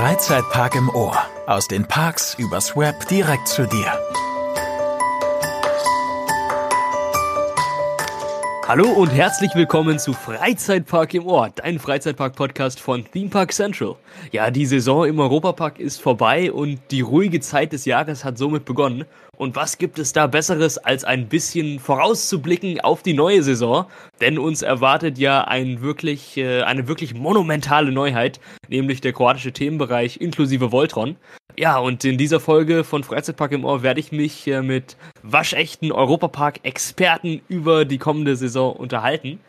Freizeitpark im Ohr. Aus den Parks übers Web direkt zu dir. Hallo und herzlich willkommen zu Freizeitpark im Ohr, dein Freizeitpark-Podcast von Theme Park Central. Ja, die Saison im Europapark ist vorbei und die ruhige Zeit des Jahres hat somit begonnen. Und was gibt es da Besseres, als ein bisschen vorauszublicken auf die neue Saison? Denn uns erwartet ja ein wirklich, äh, eine wirklich monumentale Neuheit, nämlich der kroatische Themenbereich inklusive Voltron. Ja, und in dieser Folge von Freizeitpark im Ohr werde ich mich äh, mit waschechten Europapark-Experten über die kommende Saison unterhalten.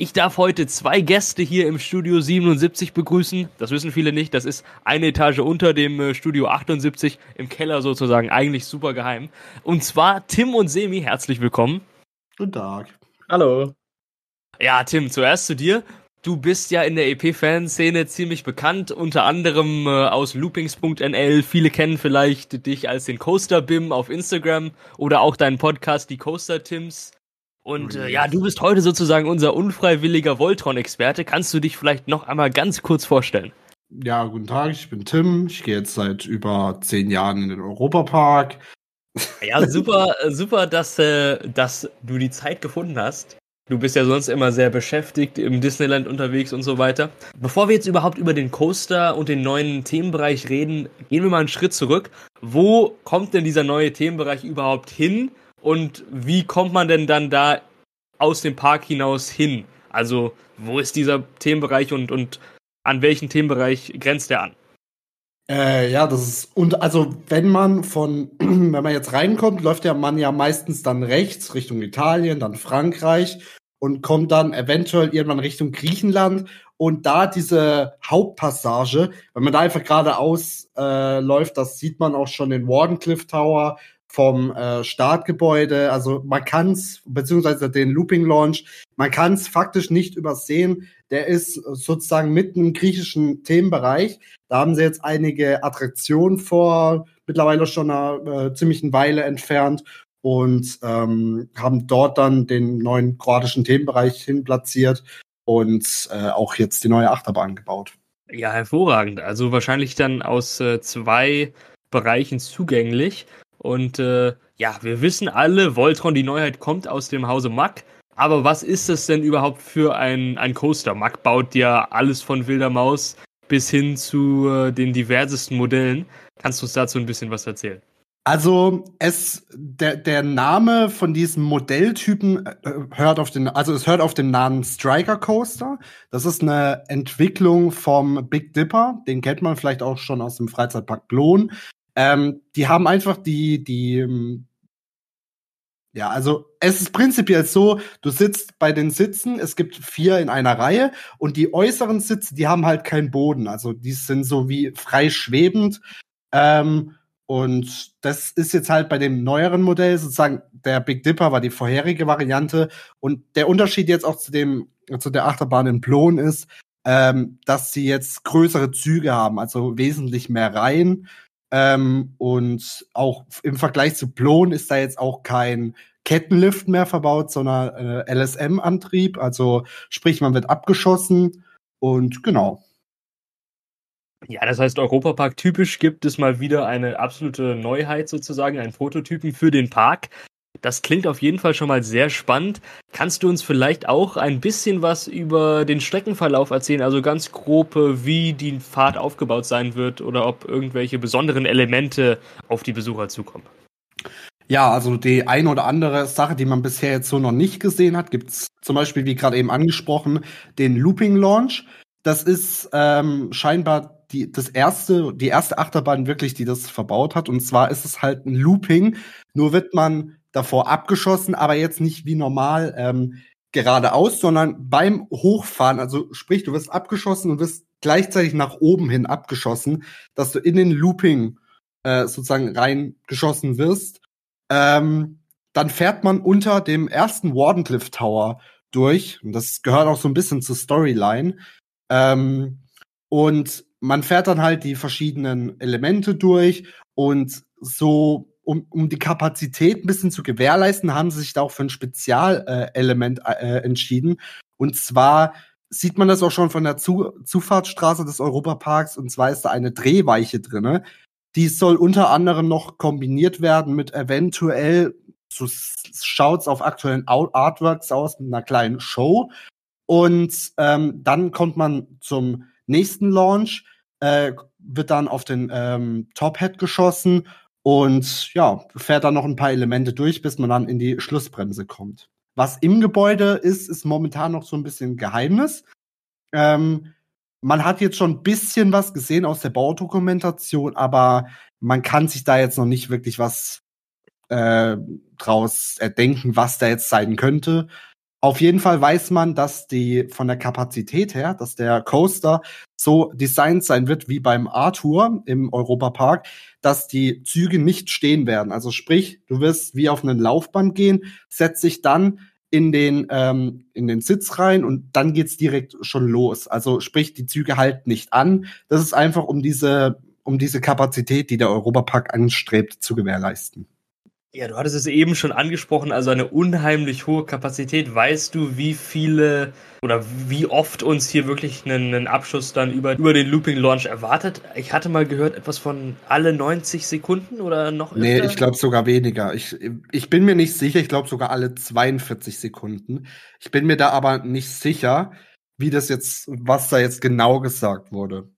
Ich darf heute zwei Gäste hier im Studio 77 begrüßen. Das wissen viele nicht. Das ist eine Etage unter dem äh, Studio 78 im Keller sozusagen. Eigentlich super geheim. Und zwar Tim und Semi. Herzlich willkommen. Guten Tag. Hallo. Ja, Tim, zuerst zu dir. Du bist ja in der EP-Fanszene ziemlich bekannt, unter anderem äh, aus loopings.nl. Viele kennen vielleicht dich als den Coaster Bim auf Instagram oder auch deinen Podcast, die Coaster Tims. Und äh, ja, du bist heute sozusagen unser unfreiwilliger Voltron-Experte. Kannst du dich vielleicht noch einmal ganz kurz vorstellen? Ja, guten Tag, ich bin Tim. Ich gehe jetzt seit über zehn Jahren in den Europapark. Ja, super, super, dass, äh, dass du die Zeit gefunden hast. Du bist ja sonst immer sehr beschäftigt im Disneyland unterwegs und so weiter. Bevor wir jetzt überhaupt über den Coaster und den neuen Themenbereich reden, gehen wir mal einen Schritt zurück. Wo kommt denn dieser neue Themenbereich überhaupt hin und wie kommt man denn dann da aus dem Park hinaus hin? Also, wo ist dieser Themenbereich und, und an welchen Themenbereich grenzt er an? Äh, ja, das ist, und also, wenn man von, wenn man jetzt reinkommt, läuft der Mann ja meistens dann rechts Richtung Italien, dann Frankreich und kommt dann eventuell irgendwann Richtung Griechenland und da diese Hauptpassage, wenn man da einfach geradeaus äh, läuft, das sieht man auch schon den Wardenclyffe Tower vom äh, Startgebäude. Also man kann es, beziehungsweise den Looping Launch, man kann es faktisch nicht übersehen. Der ist sozusagen mitten im griechischen Themenbereich. Da haben sie jetzt einige Attraktionen vor mittlerweile schon einer äh, ziemlichen Weile entfernt und ähm, haben dort dann den neuen kroatischen Themenbereich hin platziert und äh, auch jetzt die neue Achterbahn gebaut. Ja, hervorragend. Also wahrscheinlich dann aus äh, zwei Bereichen zugänglich. Und äh, ja, wir wissen alle, Voltron, die Neuheit kommt aus dem Hause Mack. Aber was ist es denn überhaupt für ein, ein Coaster? Mack baut ja alles von Wilder Maus bis hin zu äh, den diversesten Modellen. Kannst du uns dazu ein bisschen was erzählen? Also es der der Name von diesem Modelltypen äh, hört auf den also es hört auf den Namen Striker Coaster. Das ist eine Entwicklung vom Big Dipper, den kennt man vielleicht auch schon aus dem Freizeitpark Blon. Ähm, die haben einfach die, die, ähm, ja, also es ist prinzipiell so, du sitzt bei den Sitzen, es gibt vier in einer Reihe und die äußeren Sitze, die haben halt keinen Boden, also die sind so wie frei schwebend. Ähm, und das ist jetzt halt bei dem neueren Modell sozusagen, der Big Dipper war die vorherige Variante und der Unterschied jetzt auch zu dem, zu der Achterbahn in Plon ist, ähm, dass sie jetzt größere Züge haben, also wesentlich mehr Reihen. Ähm, und auch im Vergleich zu Plon ist da jetzt auch kein Kettenlift mehr verbaut, sondern äh, LSM-Antrieb. Also sprich, man wird abgeschossen und genau. Ja, das heißt, Europapark typisch gibt es mal wieder eine absolute Neuheit sozusagen, einen Prototypen für den Park. Das klingt auf jeden Fall schon mal sehr spannend. Kannst du uns vielleicht auch ein bisschen was über den Streckenverlauf erzählen? Also ganz grob, wie die Fahrt aufgebaut sein wird oder ob irgendwelche besonderen Elemente auf die Besucher zukommen? Ja, also die eine oder andere Sache, die man bisher jetzt so noch nicht gesehen hat, gibt's zum Beispiel, wie gerade eben angesprochen, den Looping Launch. Das ist ähm, scheinbar die, das erste, die erste Achterbahn wirklich, die das verbaut hat. Und zwar ist es halt ein Looping. Nur wird man davor abgeschossen, aber jetzt nicht wie normal ähm, geradeaus, sondern beim Hochfahren, also sprich, du wirst abgeschossen und wirst gleichzeitig nach oben hin abgeschossen, dass du in den Looping äh, sozusagen reingeschossen wirst. Ähm, dann fährt man unter dem ersten Wardenclyffe Tower durch. Und das gehört auch so ein bisschen zur Storyline. Ähm, und man fährt dann halt die verschiedenen Elemente durch und so um, um die Kapazität ein bisschen zu gewährleisten, haben sie sich da auch für ein Spezialelement äh, äh, entschieden. Und zwar sieht man das auch schon von der Zu Zufahrtsstraße des Europaparks. Und zwar ist da eine Drehweiche drinne. Die soll unter anderem noch kombiniert werden mit eventuell, so schaut's auf aktuellen Artworks aus, mit einer kleinen Show. Und ähm, dann kommt man zum nächsten Launch, äh, wird dann auf den ähm, Top Hat geschossen und ja, fährt dann noch ein paar Elemente durch, bis man dann in die Schlussbremse kommt. Was im Gebäude ist, ist momentan noch so ein bisschen Geheimnis. Ähm, man hat jetzt schon ein bisschen was gesehen aus der Baudokumentation, aber man kann sich da jetzt noch nicht wirklich was äh, draus erdenken, was da jetzt sein könnte. Auf jeden Fall weiß man, dass die von der Kapazität her, dass der Coaster so designt sein wird wie beim Arthur im Europapark, dass die Züge nicht stehen werden. Also sprich, du wirst wie auf einen Laufband gehen, setzt sich dann in den ähm, in den Sitz rein und dann geht's direkt schon los. Also sprich, die Züge halten nicht an. Das ist einfach um diese um diese Kapazität, die der Europapark anstrebt, zu gewährleisten. Ja, du hattest es eben schon angesprochen, also eine unheimlich hohe Kapazität. Weißt du, wie viele oder wie oft uns hier wirklich einen, einen Abschuss dann über, über den Looping Launch erwartet? Ich hatte mal gehört, etwas von alle 90 Sekunden oder noch öfter? Nee, ich glaube sogar weniger. Ich, ich bin mir nicht sicher, ich glaube sogar alle 42 Sekunden. Ich bin mir da aber nicht sicher, wie das jetzt, was da jetzt genau gesagt wurde.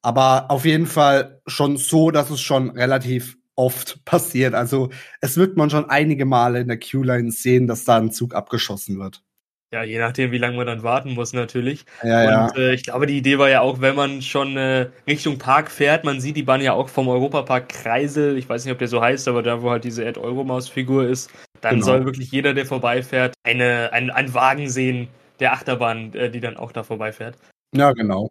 Aber auf jeden Fall schon so, dass es schon relativ oft passiert. Also es wird man schon einige Male in der Q-Line sehen, dass da ein Zug abgeschossen wird. Ja, je nachdem, wie lange man dann warten muss, natürlich. Ja, und äh, ich glaube, die Idee war ja auch, wenn man schon äh, Richtung Park fährt, man sieht die Bahn ja auch vom Europapark Kreisel, ich weiß nicht, ob der so heißt, aber da, wo halt diese Ed Euromaus-Figur ist, dann genau. soll wirklich jeder, der vorbeifährt, eine, ein, einen Wagen sehen der Achterbahn, äh, die dann auch da vorbeifährt. Ja, genau.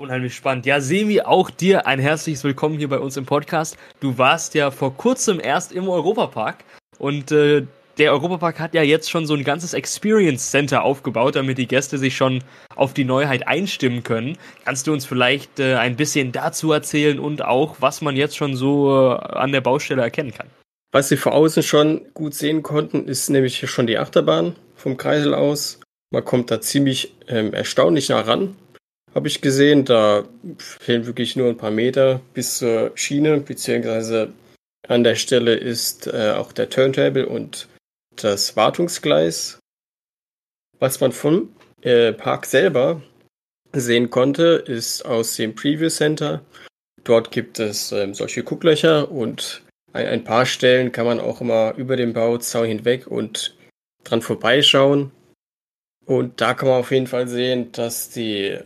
Unheimlich spannend. Ja, Semi, auch dir ein herzliches Willkommen hier bei uns im Podcast. Du warst ja vor kurzem erst im Europapark und äh, der Europapark hat ja jetzt schon so ein ganzes Experience Center aufgebaut, damit die Gäste sich schon auf die Neuheit einstimmen können. Kannst du uns vielleicht äh, ein bisschen dazu erzählen und auch, was man jetzt schon so äh, an der Baustelle erkennen kann? Was Sie vor außen schon gut sehen konnten, ist nämlich schon die Achterbahn vom Kreisel aus. Man kommt da ziemlich ähm, erstaunlich nah ran habe ich gesehen. Da fehlen wirklich nur ein paar Meter bis zur Schiene, beziehungsweise an der Stelle ist äh, auch der Turntable und das Wartungsgleis. Was man vom äh, Park selber sehen konnte, ist aus dem Preview Center. Dort gibt es ähm, solche Gucklöcher und ein, ein paar Stellen kann man auch immer über den Bauzaun hinweg und dran vorbeischauen. Und da kann man auf jeden Fall sehen, dass die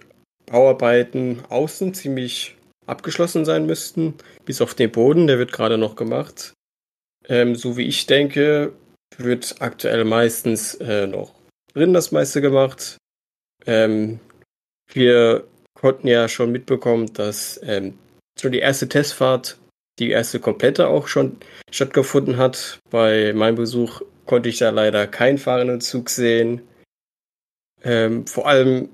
Bauarbeiten außen ziemlich abgeschlossen sein müssten, bis auf den Boden, der wird gerade noch gemacht. Ähm, so wie ich denke, wird aktuell meistens äh, noch drin das meiste gemacht. Ähm, wir konnten ja schon mitbekommen, dass ähm, schon die erste Testfahrt, die erste komplette auch schon stattgefunden hat. Bei meinem Besuch konnte ich da leider keinen fahrenden Zug sehen. Ähm, vor allem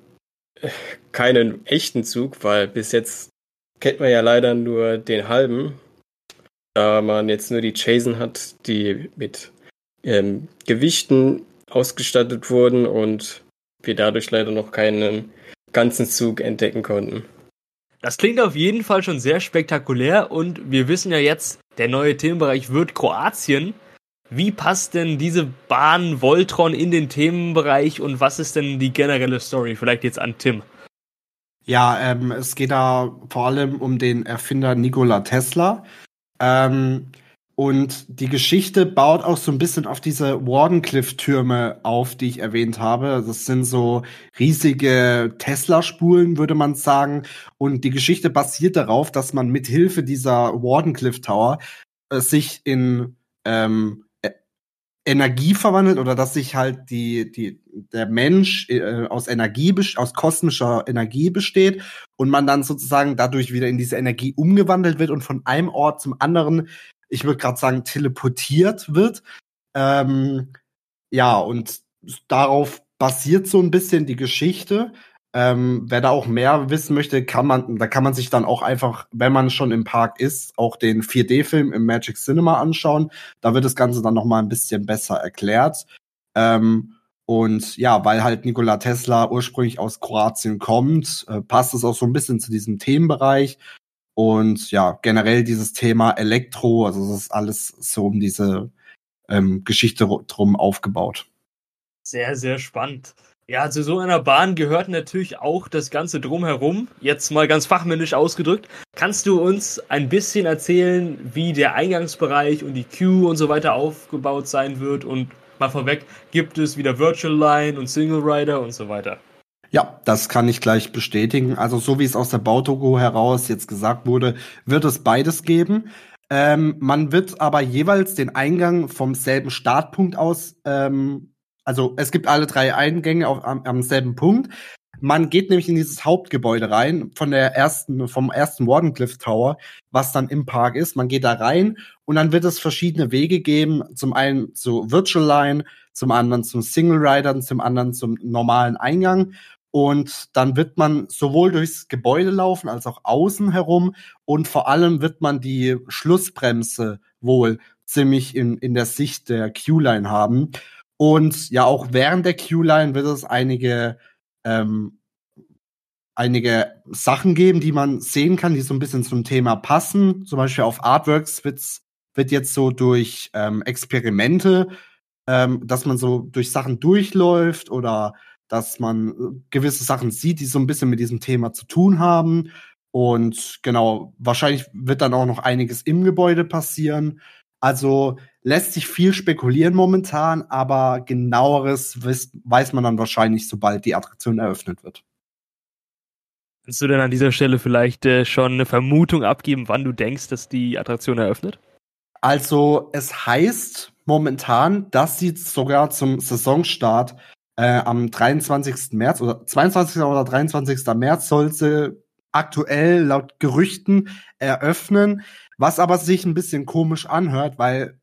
keinen echten Zug, weil bis jetzt kennt man ja leider nur den halben, da man jetzt nur die Chasen hat, die mit ähm, Gewichten ausgestattet wurden und wir dadurch leider noch keinen ganzen Zug entdecken konnten. Das klingt auf jeden Fall schon sehr spektakulär und wir wissen ja jetzt, der neue Themenbereich wird Kroatien. Wie passt denn diese Bahn Voltron in den Themenbereich und was ist denn die generelle Story? Vielleicht jetzt an Tim. Ja, ähm, es geht da vor allem um den Erfinder Nikola Tesla. Ähm, und die Geschichte baut auch so ein bisschen auf diese Wardenclyffe-Türme auf, die ich erwähnt habe. Das sind so riesige Tesla-Spulen, würde man sagen. Und die Geschichte basiert darauf, dass man mit Hilfe dieser Wardenclyffe Tower äh, sich in ähm, Energie verwandelt oder dass sich halt die, die, der Mensch äh, aus Energie, aus kosmischer Energie besteht und man dann sozusagen dadurch wieder in diese Energie umgewandelt wird und von einem Ort zum anderen, ich würde gerade sagen, teleportiert wird. Ähm, ja, und darauf basiert so ein bisschen die Geschichte. Ähm, wer da auch mehr wissen möchte, kann man, da kann man sich dann auch einfach, wenn man schon im Park ist, auch den 4D-Film im Magic Cinema anschauen. Da wird das Ganze dann noch mal ein bisschen besser erklärt. Ähm, Und ja, weil halt Nikola Tesla ursprünglich aus Kroatien kommt, äh, passt es auch so ein bisschen zu diesem Themenbereich. Und ja, generell dieses Thema Elektro, also es ist alles so um diese ähm, Geschichte drum aufgebaut. Sehr, sehr spannend. Ja, zu so einer Bahn gehört natürlich auch das Ganze drumherum. Jetzt mal ganz fachmännisch ausgedrückt. Kannst du uns ein bisschen erzählen, wie der Eingangsbereich und die Queue und so weiter aufgebaut sein wird? Und mal vorweg, gibt es wieder Virtual Line und Single Rider und so weiter? Ja, das kann ich gleich bestätigen. Also so wie es aus der Bautogo heraus jetzt gesagt wurde, wird es beides geben. Ähm, man wird aber jeweils den Eingang vom selben Startpunkt aus ähm, also es gibt alle drei Eingänge auf, am, am selben Punkt. Man geht nämlich in dieses Hauptgebäude rein von der ersten, vom ersten Wardenclyffe Tower, was dann im Park ist. Man geht da rein und dann wird es verschiedene Wege geben. Zum einen zu Virtual Line, zum anderen zum Single Rider zum anderen zum normalen Eingang. Und dann wird man sowohl durchs Gebäude laufen als auch außen herum. Und vor allem wird man die Schlussbremse wohl ziemlich in, in der Sicht der Q-Line haben. Und ja, auch während der Q-Line wird es einige, ähm, einige Sachen geben, die man sehen kann, die so ein bisschen zum Thema passen. Zum Beispiel auf Artworks wird's, wird jetzt so durch ähm, Experimente, ähm, dass man so durch Sachen durchläuft oder dass man äh, gewisse Sachen sieht, die so ein bisschen mit diesem Thema zu tun haben. Und genau, wahrscheinlich wird dann auch noch einiges im Gebäude passieren. Also lässt sich viel spekulieren momentan, aber genaueres weiß, weiß man dann wahrscheinlich, sobald die Attraktion eröffnet wird. Kannst du denn an dieser Stelle vielleicht äh, schon eine Vermutung abgeben, wann du denkst, dass die Attraktion eröffnet? Also es heißt momentan, dass sie sogar zum Saisonstart äh, am 23. März oder 22. oder 23. März soll sie aktuell laut Gerüchten eröffnen, was aber sich ein bisschen komisch anhört, weil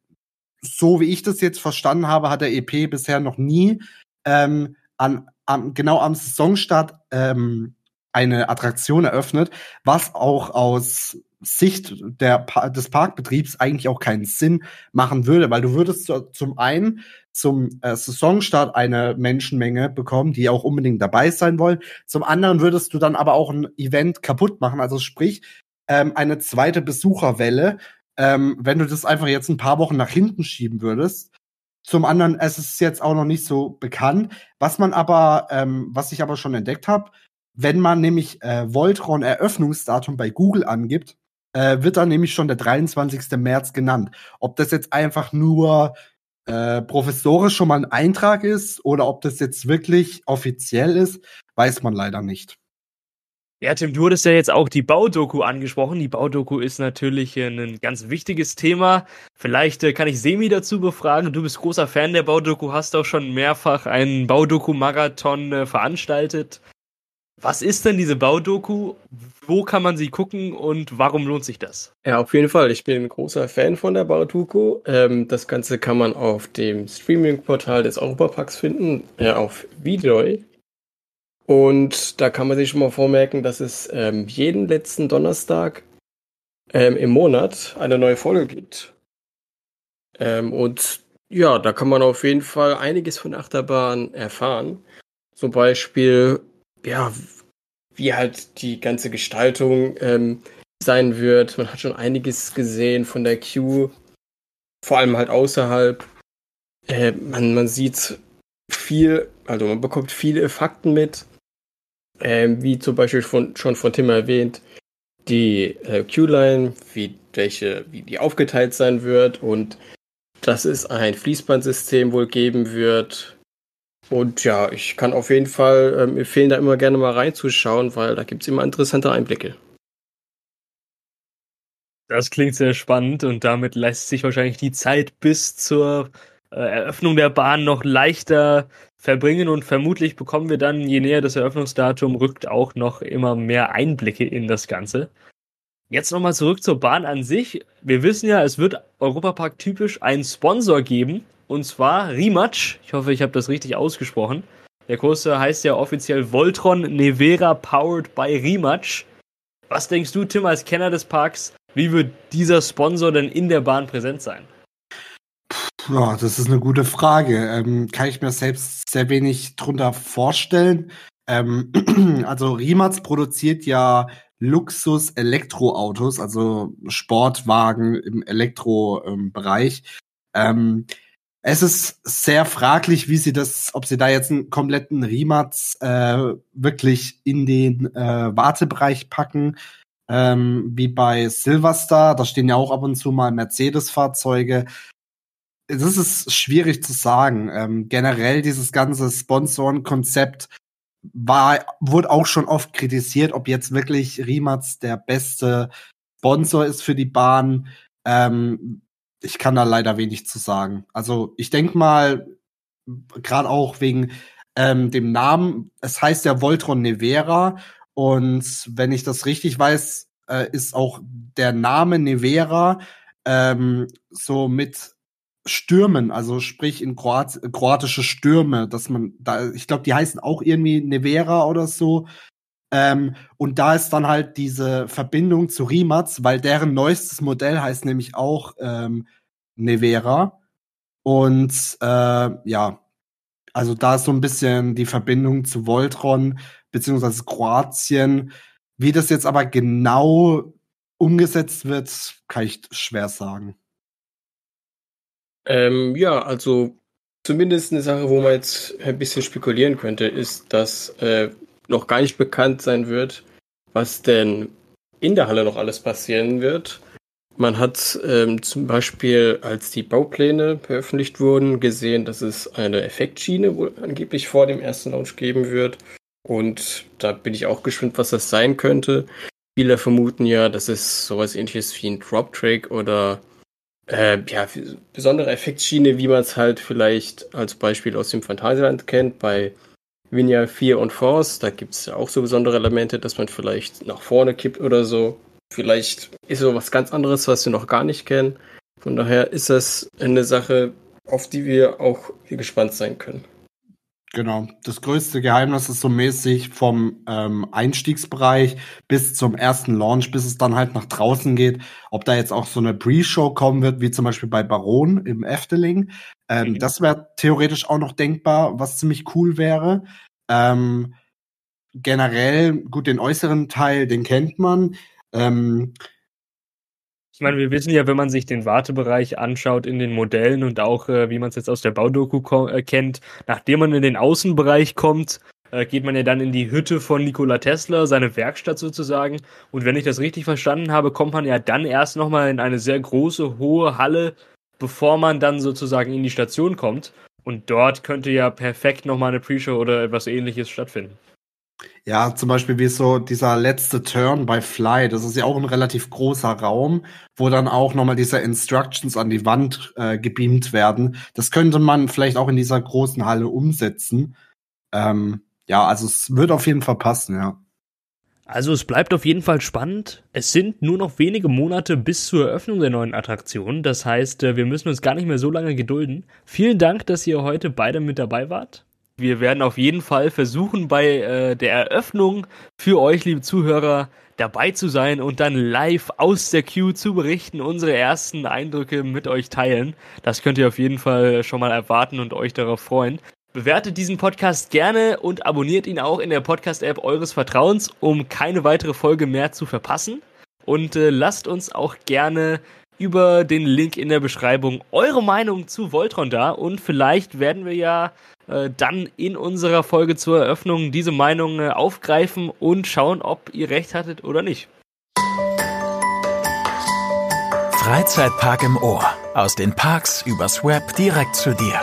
so wie ich das jetzt verstanden habe, hat der EP bisher noch nie ähm, an, an, genau am Saisonstart ähm, eine Attraktion eröffnet, was auch aus Sicht der, des Parkbetriebs eigentlich auch keinen Sinn machen würde, weil du würdest zum einen zum äh, Saisonstart eine Menschenmenge bekommen, die auch unbedingt dabei sein wollen. Zum anderen würdest du dann aber auch ein Event kaputt machen, also sprich ähm, eine zweite Besucherwelle, ähm, wenn du das einfach jetzt ein paar Wochen nach hinten schieben würdest. Zum anderen, es ist jetzt auch noch nicht so bekannt. Was man aber, ähm, was ich aber schon entdeckt habe, wenn man nämlich äh, Voltron Eröffnungsdatum bei Google angibt, äh, wird dann nämlich schon der 23. März genannt. Ob das jetzt einfach nur äh, professorisch schon mal ein Eintrag ist oder ob das jetzt wirklich offiziell ist, weiß man leider nicht. Ja, Tim, du hattest ja jetzt auch die Baudoku angesprochen. Die Baudoku ist natürlich ein ganz wichtiges Thema. Vielleicht äh, kann ich Semi dazu befragen. Du bist großer Fan der Baudoku, hast auch schon mehrfach einen Baudoku-Marathon äh, veranstaltet. Was ist denn diese Baudoku? Wo kann man sie gucken und warum lohnt sich das? Ja, auf jeden Fall. Ich bin ein großer Fan von der Baudoku. Ähm, das Ganze kann man auf dem Streaming-Portal des Europaparks finden, äh, auf Videoy. Und da kann man sich schon mal vormerken, dass es ähm, jeden letzten Donnerstag ähm, im Monat eine neue Folge gibt. Ähm, und ja, da kann man auf jeden Fall einiges von Achterbahn erfahren. Zum Beispiel, ja, wie halt die ganze Gestaltung ähm, sein wird. Man hat schon einiges gesehen von der Queue, vor allem halt außerhalb. Äh, man, man sieht viel, also man bekommt viele Fakten mit ähm, wie zum Beispiel von, schon von Tim erwähnt, die äh, Q-Line, wie, welche, wie die aufgeteilt sein wird und dass es ein Fließbandsystem wohl geben wird. Und ja, ich kann auf jeden Fall ähm, empfehlen, da immer gerne mal reinzuschauen, weil da gibt es immer interessante Einblicke. Das klingt sehr spannend und damit lässt sich wahrscheinlich die Zeit bis zur Eröffnung der Bahn noch leichter verbringen und vermutlich bekommen wir dann, je näher das Eröffnungsdatum rückt, auch noch immer mehr Einblicke in das Ganze. Jetzt nochmal zurück zur Bahn an sich. Wir wissen ja, es wird Europapark typisch einen Sponsor geben, und zwar Rematch. Ich hoffe, ich habe das richtig ausgesprochen. Der Coaster heißt ja offiziell Voltron Nevera Powered by Rematch. Was denkst du, Tim, als Kenner des Parks, wie wird dieser Sponsor denn in der Bahn präsent sein? Ja, das ist eine gute Frage. Ähm, kann ich mir selbst sehr wenig drunter vorstellen. Ähm, also Rimac produziert ja Luxus-Elektroautos, also Sportwagen im Elektrobereich. Ähm, es ist sehr fraglich, wie sie das, ob sie da jetzt einen kompletten Rimac äh, wirklich in den äh, Wartebereich packen, ähm, wie bei Silverstar. Da stehen ja auch ab und zu mal Mercedes-Fahrzeuge. Das ist schwierig zu sagen. Ähm, generell dieses ganze Sponsorenkonzept war, wurde auch schon oft kritisiert, ob jetzt wirklich Rimac der beste Sponsor ist für die Bahn. Ähm, ich kann da leider wenig zu sagen. Also ich denke mal, gerade auch wegen ähm, dem Namen, es heißt ja Voltron Nevera und wenn ich das richtig weiß, äh, ist auch der Name Nevera ähm, so mit Stürmen, also sprich in Kroat kroatische Stürme, dass man da, ich glaube, die heißen auch irgendwie Nevera oder so. Ähm, und da ist dann halt diese Verbindung zu Rimac, weil deren neuestes Modell heißt nämlich auch ähm, Nevera. Und äh, ja, also da ist so ein bisschen die Verbindung zu Voltron beziehungsweise Kroatien. Wie das jetzt aber genau umgesetzt wird, kann ich schwer sagen. Ähm, ja, also zumindest eine Sache, wo man jetzt ein bisschen spekulieren könnte, ist, dass äh, noch gar nicht bekannt sein wird, was denn in der Halle noch alles passieren wird. Man hat ähm, zum Beispiel, als die Baupläne veröffentlicht wurden, gesehen, dass es eine Effektschiene wohl angeblich vor dem ersten Launch geben wird. Und da bin ich auch gespannt, was das sein könnte. Viele vermuten ja, dass es sowas ähnliches wie ein Drop-Track oder äh, ja, besondere Effektschiene, wie man es halt vielleicht als Beispiel aus dem Phantasialand kennt, bei Vinja 4 und Force. Da gibt es ja auch so besondere Elemente, dass man vielleicht nach vorne kippt oder so. Vielleicht ist so was ganz anderes, was wir noch gar nicht kennen. Von daher ist das eine Sache, auf die wir auch gespannt sein können. Genau. Das größte Geheimnis ist so mäßig vom ähm, Einstiegsbereich bis zum ersten Launch, bis es dann halt nach draußen geht. Ob da jetzt auch so eine Pre-Show kommen wird, wie zum Beispiel bei Baron im Efteling. Ähm, mhm. Das wäre theoretisch auch noch denkbar, was ziemlich cool wäre. Ähm, generell, gut, den äußeren Teil, den kennt man. Ähm, ich meine, wir wissen ja, wenn man sich den Wartebereich anschaut in den Modellen und auch, äh, wie man es jetzt aus der Baudoku äh, kennt, nachdem man in den Außenbereich kommt, äh, geht man ja dann in die Hütte von Nikola Tesla, seine Werkstatt sozusagen. Und wenn ich das richtig verstanden habe, kommt man ja dann erst nochmal in eine sehr große, hohe Halle, bevor man dann sozusagen in die Station kommt. Und dort könnte ja perfekt nochmal eine Pre-Show oder etwas ähnliches stattfinden. Ja, zum Beispiel wie so dieser letzte Turn bei Fly, das ist ja auch ein relativ großer Raum, wo dann auch nochmal diese Instructions an die Wand äh, gebeamt werden. Das könnte man vielleicht auch in dieser großen Halle umsetzen. Ähm, ja, also es wird auf jeden Fall passen, ja. Also es bleibt auf jeden Fall spannend. Es sind nur noch wenige Monate bis zur Eröffnung der neuen Attraktion. Das heißt, äh, wir müssen uns gar nicht mehr so lange gedulden. Vielen Dank, dass ihr heute beide mit dabei wart. Wir werden auf jeden Fall versuchen, bei äh, der Eröffnung für euch, liebe Zuhörer, dabei zu sein und dann live aus der Queue zu berichten, unsere ersten Eindrücke mit euch teilen. Das könnt ihr auf jeden Fall schon mal erwarten und euch darauf freuen. Bewertet diesen Podcast gerne und abonniert ihn auch in der Podcast-App eures Vertrauens, um keine weitere Folge mehr zu verpassen. Und äh, lasst uns auch gerne über den Link in der Beschreibung eure Meinung zu Voltron da und vielleicht werden wir ja äh, dann in unserer Folge zur Eröffnung diese Meinung äh, aufgreifen und schauen, ob ihr recht hattet oder nicht. Freizeitpark im Ohr. Aus den Parks übers Web direkt zu dir.